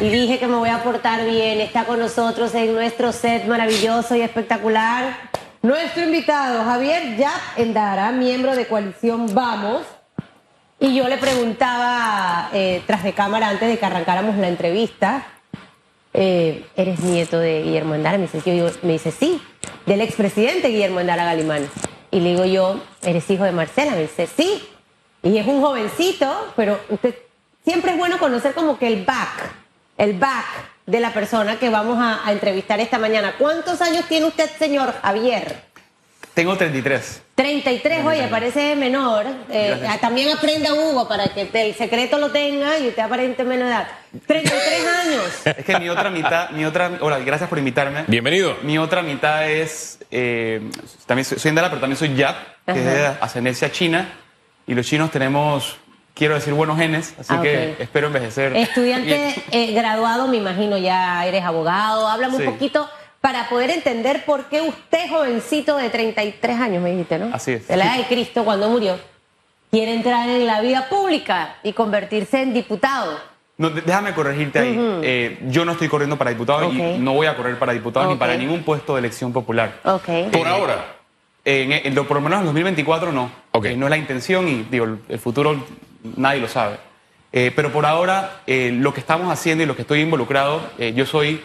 y dije que me voy a portar bien. Está con nosotros en nuestro set maravilloso y espectacular nuestro invitado Javier Yap Endara, miembro de Coalición Vamos. Y yo le preguntaba eh, tras de cámara antes de que arrancáramos la entrevista, eh, ¿eres nieto de Guillermo Endara? Me dice, yo, me dice, sí, del expresidente Guillermo Endara Galimán. Y le digo yo, ¿eres hijo de Marcela? Me dice, sí. Y es un jovencito, pero usted siempre es bueno conocer como que el back, el back de la persona que vamos a, a entrevistar esta mañana. ¿Cuántos años tiene usted, señor Javier? Tengo 33. 33, oye, parece menor. Eh, también aprenda Hugo para que el secreto lo tenga y usted aparente menor edad. 33 años. Es que mi otra mitad, mi otra, hola, gracias por invitarme. Bienvenido. Mi otra mitad es, eh, también soy, soy Endara, pero también soy Yap, que es de ascendencia china. Y los chinos tenemos, quiero decir, buenos genes, así Ah, que espero envejecer. Estudiante eh, graduado, me imagino ya eres abogado. Háblame Sí. un poquito para poder entender por qué usted, jovencito de 33 años, me dijiste, ¿no? Así es. De la edad de Cristo, cuando murió, quiere entrar en la vida pública y convertirse en diputado. No, déjame corregirte ahí. Eh, yo no estoy corriendo para diputado y no voy a correr para diputado ni para ningún puesto de elección popular. Ok. Por ahora. En, en lo, por lo menos en el 2024 no. Ok. Eh, no es la intención y digo, el, el futuro nadie lo sabe. Eh, pero por ahora eh, lo que estamos haciendo y lo que estoy involucrado, eh, yo soy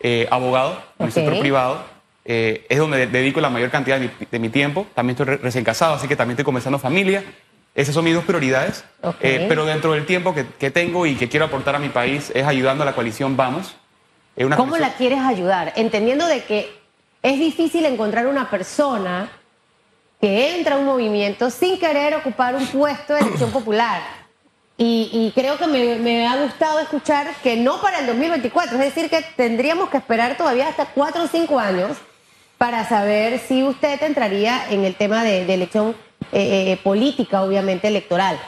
eh, abogado en el Ok. sector privado, eh, es donde de- dedico la mayor cantidad de mi, de mi tiempo. También estoy re- recién casado, así que también estoy comenzando familia. Esas son mis dos prioridades. Ok. Eh, pero dentro del tiempo que, que tengo y que quiero aportar a mi país es ayudando a la coalición Vamos. Una ¿Cómo coalición- la quieres ayudar? Entendiendo de que es difícil encontrar una persona que entra un movimiento sin querer ocupar un puesto de elección popular. Y, creo que me, ha gustado escuchar que no para el 2024, es decir, que tendríamos que esperar todavía hasta cuatro o cinco años para saber si usted entraría en el tema de, de elección eh, eh, política, obviamente electoral.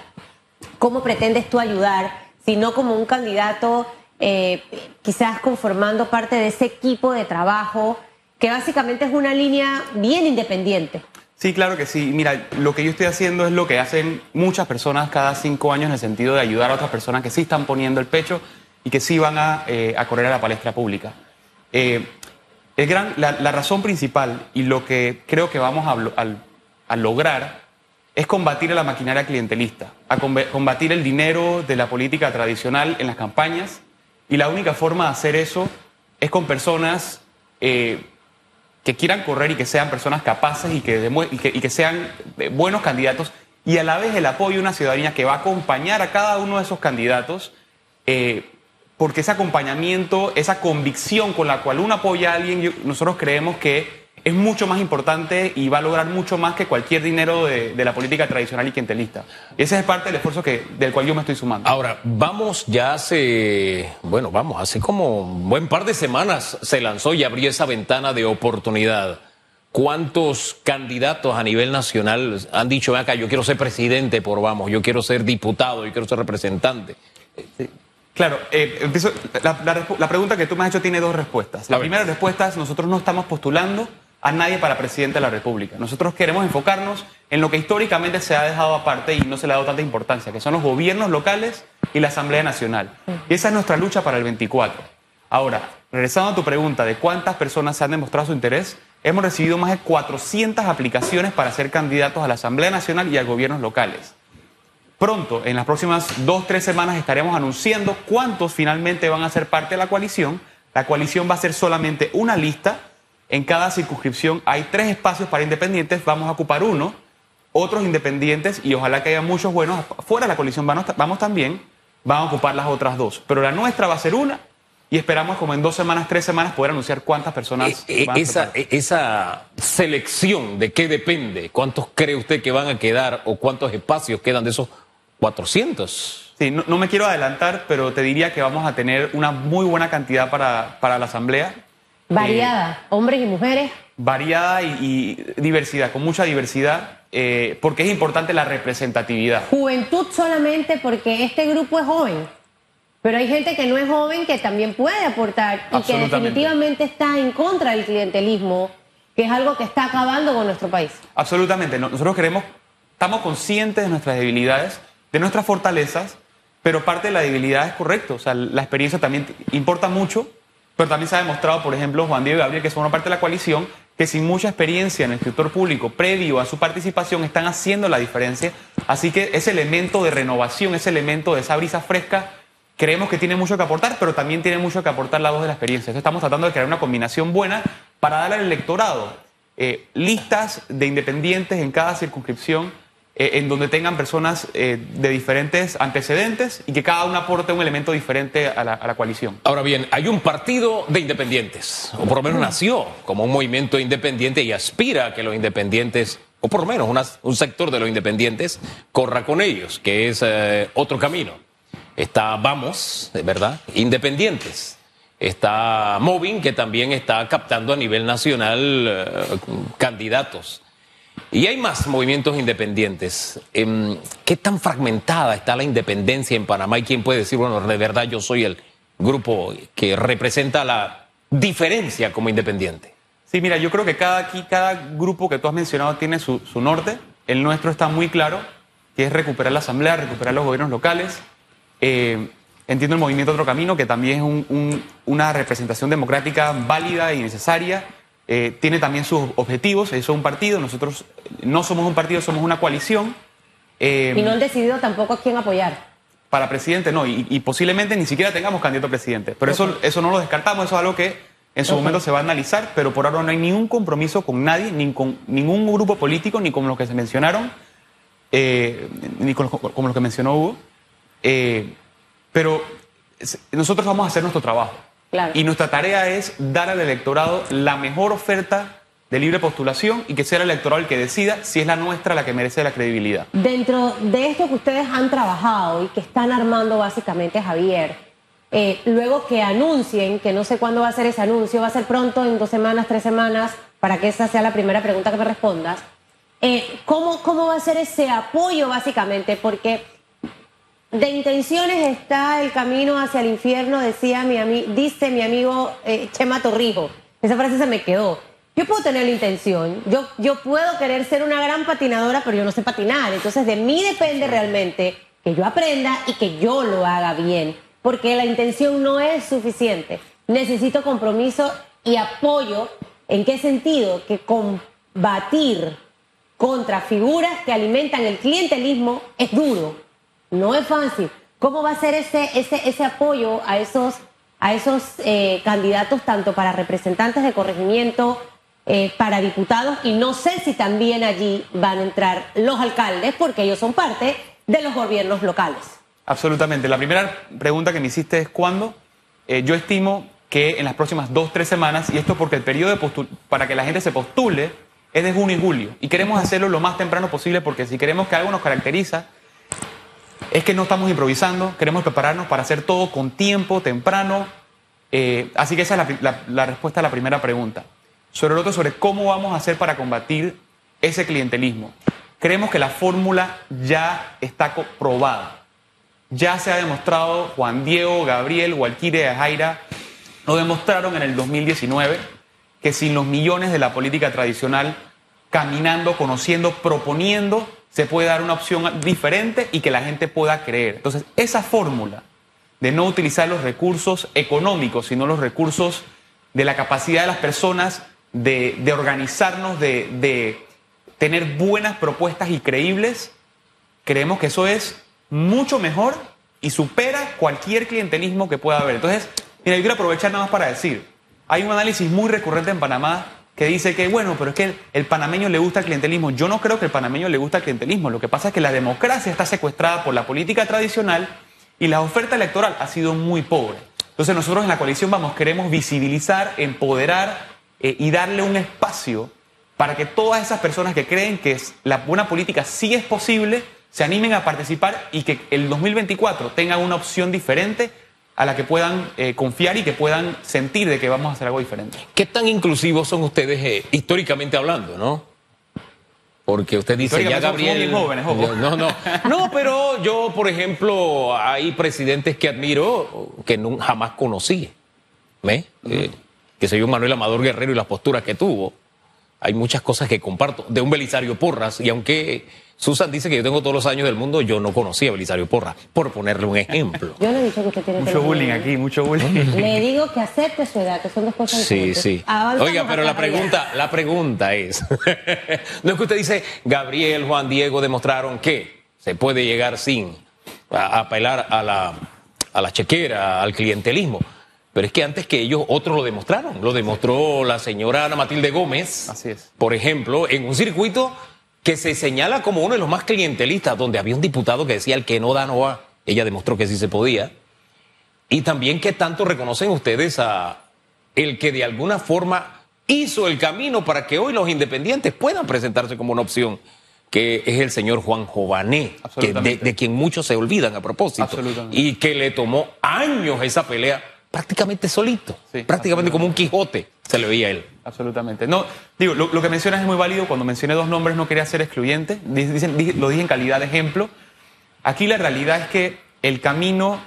¿Cómo pretendes tú ayudar, si no como un candidato, eh, quizás conformando parte de ese equipo de trabajo, que básicamente es una línea bien independiente? Sí, claro que sí. Mira, lo que yo estoy haciendo es lo que hacen muchas personas cada cinco años en el sentido de ayudar a otras personas que sí están poniendo el pecho y que sí van a, eh, correr a la palestra pública. Eh, gran, la, razón principal y lo que creo que vamos a, lograr es combatir a la maquinaria clientelista, combatir el dinero de la política tradicional en las campañas y la única forma de hacer eso es con personas eh, que quieran correr y que sean personas capaces y que, y que, sean eh, buenos candidatos y a la vez el apoyo de una ciudadanía que va a acompañar a cada uno de esos candidatos, eh, porque ese acompañamiento, esa convicción con la cual uno apoya a alguien, nosotros creemos que es mucho más importante y va a lograr mucho más que cualquier dinero de, de la política tradicional y clientelista. Ese es parte del esfuerzo que, del cual yo me estoy sumando. Ahora, vamos ya hace, bueno, vamos, hace como un buen par de semanas se lanzó y abrió esa ventana de oportunidad. ¿Cuántos candidatos a nivel nacional han dicho, acá, yo quiero ser presidente por vamos, yo quiero ser diputado, yo quiero ser representante? Claro, eh, empiezo- la, la respu- la pregunta que tú me has hecho tiene dos respuestas. La primera respuesta es nosotros no estamos postulando a nadie para presidente de la República. Nosotros queremos enfocarnos en lo que históricamente se ha dejado aparte y no se le ha dado tanta importancia, que son los gobiernos locales y la Asamblea Nacional. Y esa es nuestra lucha para el 24. Ahora, regresando a tu pregunta de cuántas personas se han demostrado su interés, hemos recibido más de 400 aplicaciones para ser candidatos a la Asamblea Nacional y a gobiernos locales. Pronto, en las próximas dos, tres semanas, estaremos anunciando cuántos finalmente van a ser parte de la coalición. La coalición va a ser solamente una lista. En cada circunscripción hay tres espacios para independientes. Vamos a ocupar uno, otros independientes y ojalá que haya muchos buenos. Fuera de la coalición vamos, vamos también, van a ocupar las otras dos. Pero la nuestra va a ser una y esperamos como en dos semanas, tres semanas poder anunciar cuántas personas Eh, eh, van a esa, parte. eh, esa selección, ¿de qué depende? ¿Cuántos cree usted que van a quedar o cuántos espacios quedan de esos 400? Sí, no, no me quiero adelantar, pero te diría que vamos a tener una muy buena cantidad para, para la Asamblea. Variada, hombres y mujeres. variada y, y diversidad, con mucha diversidad, eh, porque es importante la representatividad. Juventud solamente porque este grupo es joven. Pero hay gente que no es joven que también puede aportar y que definitivamente está en contra del clientelismo, que es algo que está acabando con nuestro país. Absolutamente. no- Nosotros queremos, estamos conscientes de nuestras debilidades, de nuestras fortalezas, pero parte de la debilidad es correcto. O sea, la experiencia también importa mucho, pero también se ha demostrado, por ejemplo, Juan Diego y Gabriel, que son una parte de la coalición, que sin mucha experiencia en el sector público previo a su participación están haciendo la diferencia. Así que ese elemento de renovación, ese elemento de esa brisa fresca, creemos que tiene mucho que aportar, pero también tiene mucho que aportar la voz de la experiencia. Estamos tratando de crear una combinación buena para dar al electorado eh, listas de independientes en cada circunscripción eh, en donde tengan personas eh, de diferentes antecedentes y que cada uno aporte un elemento diferente a la, a la, coalición. Ahora bien, hay un partido de independientes, o por lo menos nació como un movimiento independiente y aspira a que los independientes, o por lo menos una, un sector de los independientes, corra con ellos, que es eh, otro camino. Está Vamos, ¿verdad? Independientes. Está Moving, que también está captando a nivel nacional candidatos. Y hay más movimientos independientes. Em, ¿Qué tan fragmentada está la independencia en Panamá? ¿Y quién puede decir, bueno, de verdad yo soy el grupo que representa la diferencia como independiente? Sí, mira, yo creo que cada, aquí, cada grupo que tú has mencionado tiene su, su norte. El nuestro está muy claro, que es recuperar la asamblea, recuperar los gobiernos locales. Eh, entiendo el movimiento Otro Camino, que también es un, un, una representación democrática válida y necesaria eh, tiene también sus objetivos, eso es un partido, nosotros no somos un partido, somos una coalición. Eh, y no han decidido tampoco a quién apoyar. Para presidente no, y, y posiblemente ni siquiera tengamos candidato a presidente, pero okay. eso, eso no lo descartamos, eso es algo que en su okay. momento se va a analizar, pero por ahora no hay ningún compromiso con nadie, ni con ningún grupo político, ni con los que se mencionaron, eh, ni con, con los que mencionó Hugo. Eh, pero nosotros vamos a hacer nuestro trabajo. Claro. Y nuestra tarea es dar al electorado la mejor oferta de libre postulación y que sea el electorado el que decida si es la nuestra la que merece la credibilidad. Dentro de esto que ustedes han trabajado y que están armando básicamente, Javier, eh, luego que anuncien, que no sé cuándo va a ser ese anuncio, va a ser pronto, en dos semanas, tres semanas, para que esa sea la primera pregunta que me respondas, eh, ¿cómo, ¿cómo va a ser ese apoyo básicamente? Porque de intenciones está el camino hacia el infierno, decía mi ami dice mi amigo eh, Chema Torrijo. Esa frase se me quedó. Yo puedo tener la intención, yo, yo puedo querer ser una gran patinadora, pero yo no sé patinar. Entonces de mí depende realmente que yo aprenda y que yo lo haga bien, porque la intención no es suficiente. Necesito compromiso y apoyo. ¿En qué sentido? Que combatir contra figuras que alimentan el clientelismo es duro no es fácil. ¿Cómo va a ser ese, ese, ese apoyo a esos, a esos eh, candidatos, tanto para representantes de corregimiento, eh, para diputados? Y no sé si también allí van a entrar los alcaldes, porque ellos son parte de los gobiernos locales. Absolutamente. La primera pregunta que me hiciste es cuándo. Eh, yo estimo que en las próximas dos, tres semanas, y esto porque el periodo de para que la gente se postule es de junio y julio. Y queremos hacerlo lo más temprano posible porque si queremos que algo nos caracteriza es que no estamos improvisando, queremos prepararnos para hacer todo con tiempo, temprano. Eh, así que esa es la, respuesta a la primera pregunta. Sobre el otro, sobre cómo vamos a hacer para combatir ese clientelismo. Creemos que la fórmula ya está probada. Ya se ha demostrado, Juan Diego, Gabriel, Walquire, Jaira, lo demostraron en el 2019, que sin los millones de la política tradicional, caminando, conociendo, proponiendo, se puede dar una opción diferente y que la gente pueda creer. Entonces, esa fórmula de no utilizar los recursos económicos, sino los recursos de la capacidad de las personas de, de organizarnos, de, de, tener buenas propuestas y creíbles, creemos que eso es mucho mejor y supera cualquier clientelismo que pueda haber. Entonces, mira, yo quiero aprovechar nada más para decir, hay un análisis muy recurrente en Panamá que dice que, bueno, pero es que el, panameño le gusta el clientelismo. Yo no creo que el panameño le gusta el clientelismo. Lo que pasa es que la democracia está secuestrada por la política tradicional y la oferta electoral ha sido muy pobre. Entonces nosotros en la coalición vamos, queremos visibilizar, empoderar eh, y darle un espacio para que todas esas personas que creen que la buena política sí es posible, se animen a participar y que el 2024 tengan una opción diferente a la que puedan eh, confiar y que puedan sentir de que vamos a hacer algo diferente. ¿Qué tan inclusivos son ustedes eh, históricamente hablando, no? Porque usted dice ya Gabriel. Jóvenes. No, no. No, pero yo, por ejemplo, hay presidentes que admiro que no, jamás conocí. Uh -huh. eh, que se yo Manuel Amador Guerrero y las posturas que tuvo. Hay muchas cosas que comparto de un Belisario Porras y aunque Susan dice que yo tengo todos los años del mundo, yo no conocía a Belisario Porras, por ponerle un ejemplo. Yo no he dicho que usted tiene Mucho bullying aquí, mucho bullying. Le digo que acepte su edad, que son dos cosas Sí, diferentes. sí. Avanzamos Oiga, pero la pregunta, la pregunta es, no es que usted dice, Gabriel, Juan Diego demostraron que se puede llegar sin a- apelar a la, a la chequera, al clientelismo. Pero es que antes que ellos, otros lo demostraron. Lo demostró la señora Ana Matilde Gómez, Así es. por ejemplo, en un circuito que se señala como uno de los más clientelistas, donde había un diputado que decía el que no da, no va. Ella demostró que sí se podía. Y también que tanto reconocen ustedes a el que de alguna forma hizo el camino para que hoy los independientes puedan presentarse como una opción, que es el señor Juan Jované, que de, de quien muchos se olvidan a propósito, Absolutamente. y que le tomó años esa pelea prácticamente solito, Sí, prácticamente como un Quijote, se le veía a él. Absolutamente. No, digo, lo, lo que mencionas es muy válido. Cuando mencioné dos nombres no quería ser excluyente. Dic- Dicen, dije- lo dije en calidad de ejemplo. Aquí la realidad es que el camino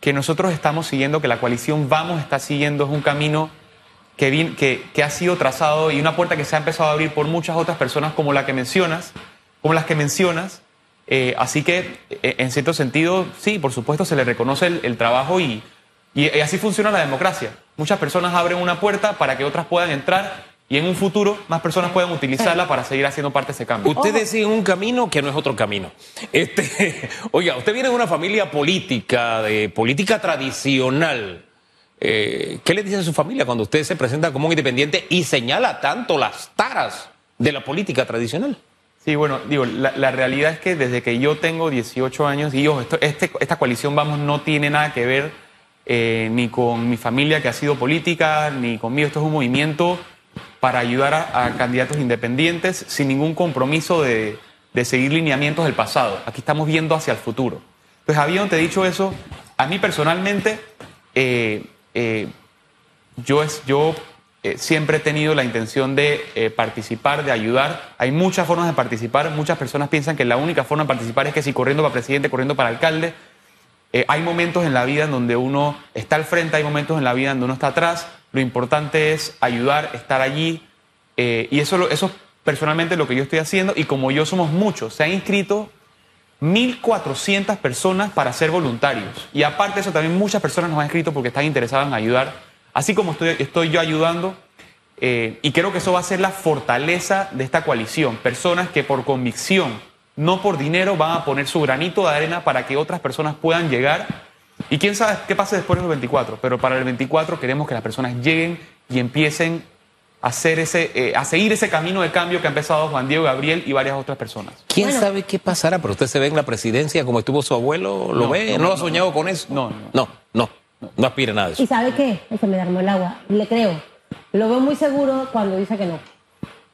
que nosotros estamos siguiendo, que la coalición Vamos está siguiendo, es un camino que, vin- que, que ha sido trazado y una puerta que se ha empezado a abrir por muchas otras personas como la que mencionas, como las que mencionas. Eh, así que, eh, en cierto sentido, sí, por supuesto, se le reconoce el, el trabajo y, y, y así funciona la democracia. Muchas personas abren una puerta para que otras puedan entrar y en un futuro más personas puedan utilizarla para seguir haciendo parte de ese cambio. Ustedes siguen un camino que no es otro camino. Este, oiga, usted viene de una familia política, de política tradicional. Eh, ¿Qué le dice a su familia cuando usted se presenta como un independiente y señala tanto las taras de la política tradicional? Sí, bueno, digo, la, la realidad es que desde que yo tengo 18 años, y ojo, esto- este- esta coalición, vamos, no tiene nada que ver eh, ni con mi familia que ha sido política, ni conmigo. Esto es un movimiento para ayudar a, candidatos independientes sin ningún compromiso de, de seguir lineamientos del pasado. Aquí estamos viendo hacia el futuro. Entonces, habiéndote dicho eso, a mí personalmente, eh, eh, yo, es, yo siempre he tenido la intención de participar, de ayudar. Hay muchas formas de participar. Muchas personas piensan que la única forma de participar es que si corriendo para presidente, corriendo para alcalde. Eh, hay momentos en la vida en donde uno está al frente, hay momentos en la vida en donde uno está atrás. Lo importante es ayudar, estar allí. eh, y eso, eso es personalmente lo que yo estoy haciendo. Y como yo somos muchos, se han inscrito 1.400 personas para ser voluntarios. Y aparte de eso, también muchas personas nos han escrito porque están interesadas en ayudar. Así como estoy, estoy yo ayudando. eh, y creo que eso va a ser la fortaleza de esta coalición. Personas que por convicción, no por dinero, van a poner su granito de arena para que otras personas puedan llegar. Y quién sabe qué pase después del 24. Pero para el 24 queremos que las personas lleguen y empiecen a, hacer ese, eh, a seguir ese camino de cambio que ha empezado Juan Diego Gabriel y varias otras personas. ¿Quién Bueno. sabe qué pasará? Pero usted se ve en la presidencia como estuvo su abuelo, ¿lo No, ve? no, ¿No, lo ha no, soñado con eso? No, no. No, no, no aspira a nada de eso. ¿Y sabe qué? Se me derramó el agua. Le creo. Lo veo muy seguro cuando dice que no.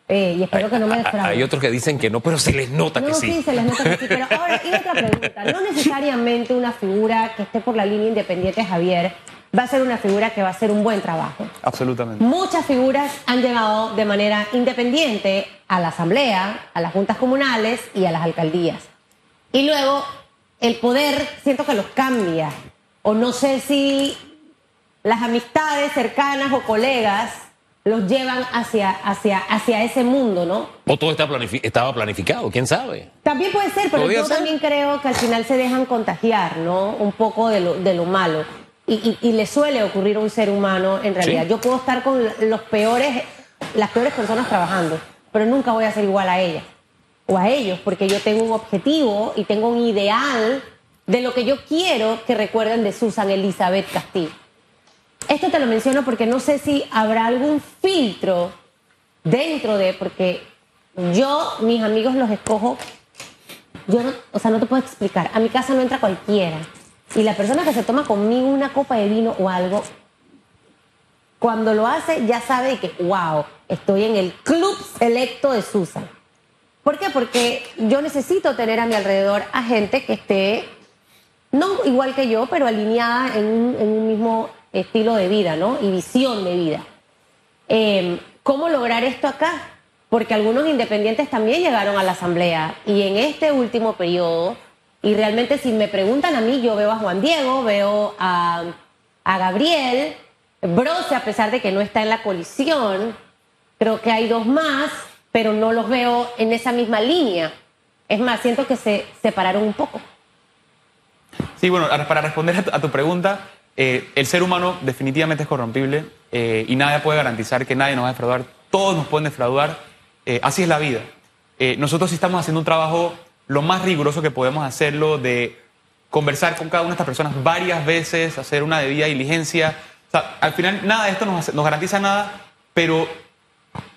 Eh, y espero que no me Hay- defraude. Hay otros que dicen que no, pero se les nota No, que sí. sí. se les nota que sí. Pero ahora, y otra pregunta. No necesariamente una figura que esté por la línea independiente, Javier, va a ser una figura que va a hacer un buen trabajo. Absolutamente. Muchas figuras han llegado de manera independiente a la asamblea, a las juntas comunales y a las alcaldías. Y luego el poder siento que los cambia. O no sé si las amistades cercanas o colegas los llevan hacia, hacia, hacia ese mundo, ¿no? O todo está planifi- estaba planificado, quién sabe. También puede ser, pero yo ser. también creo que al final se dejan contagiar, ¿no? Un poco de lo, de lo malo. Y, y- y le suele ocurrir a un ser humano en realidad. Sí. Yo puedo estar con los peores, las peores personas trabajando, pero nunca voy a ser igual a ellas o a ellos, porque yo tengo un objetivo y tengo un ideal de lo que yo quiero que recuerden de Susan Elizabeth Castillo. Esto te lo menciono porque no sé si habrá algún filtro dentro de, porque yo, mis amigos los escojo, yo no, o sea, no te puedo explicar. A mi casa no entra cualquiera. Y la persona que se toma conmigo una copa de vino o algo, cuando lo hace ya sabe que, wow, estoy en el club selecto de Susan. ¿Por qué? Porque yo necesito tener a mi alrededor a gente que esté, no igual que yo, pero alineada en un, en un mismo estilo de vida, ¿no? Y visión de vida. Eh, ¿Cómo lograr esto acá? Porque algunos independientes también llegaron a la asamblea y en este último periodo, y realmente si me preguntan a mí, yo veo a Juan Diego, veo a, a Gabriel, Brose, a pesar de que no está en la coalición, Creo que hay dos más, pero no los veo en esa misma línea. Es más, siento que se separaron un poco. Sí, bueno, para responder a tu, pregunta, eh, el ser humano definitivamente es corrompible eh, y nadie puede garantizar que nadie nos va a defraudar. Todos nos pueden defraudar. Eh, así es la vida. nosotros sí estamos haciendo un trabajo lo más riguroso que podemos hacerlo de conversar con cada una de estas personas varias veces, hacer una debida diligencia. O sea, al final nada de esto nos, nos garantiza nada, pero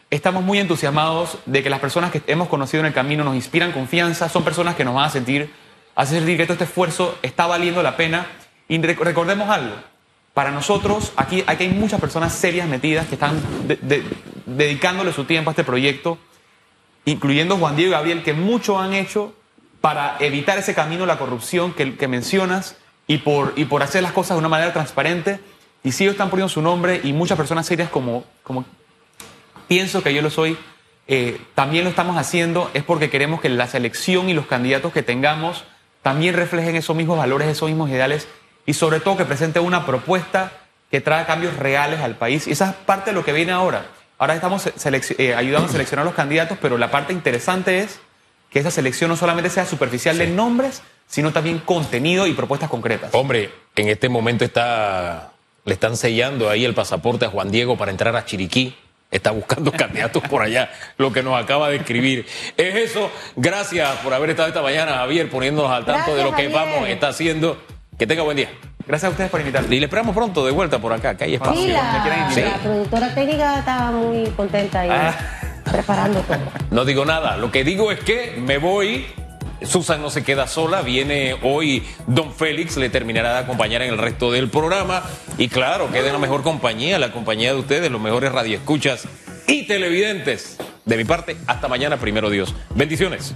estamos muy entusiasmados de que las personas que hemos conocido en el camino nos inspiran confianza, son personas que nos van a sentir, hacer sentir que todo este esfuerzo está valiendo la pena. Y recordemos algo, para nosotros aquí, aquí hay muchas personas serias metidas que están dedicándole su tiempo a este proyecto, incluyendo Juan Diego y Gabriel, que mucho han hecho para evitar ese camino, la corrupción que, que mencionas y por, y por hacer las cosas de una manera transparente. Y si ellos están poniendo su nombre y muchas personas serias como, como pienso que yo lo soy, eh, también lo estamos haciendo, es porque queremos que la selección y los candidatos que tengamos también reflejen esos mismos valores, esos mismos ideales y sobre todo que presente una propuesta que trae cambios reales al país. Y esa es parte de lo que viene ahora. Ahora estamos eh, ayudando a seleccionar los candidatos, pero la parte interesante es que esa selección no solamente sea superficial de nombres, sino también contenido y propuestas concretas. Hombre, en este momento está, le están sellando ahí el pasaporte a Juan Diego para entrar a Chiriquí está buscando candidatos por allá, lo que nos acaba de escribir. Es eso. Gracias por haber estado esta mañana, Javier, poniéndonos al tanto de lo que vamos está haciendo. Que tenga buen día. Gracias a ustedes por invitarme. Y le esperamos pronto de vuelta por acá, que hay espacio. Sí, la, productora técnica estaba muy contenta ahí, ah. preparando todo. No digo nada, lo que digo es que me voy Susan no se queda sola, viene hoy Don Félix, le terminará de acompañar en el resto del programa. Y claro, quede la mejor compañía, la compañía de ustedes, los mejores radioescuchas y televidentes. De mi parte, hasta mañana, primero Dios. Bendiciones.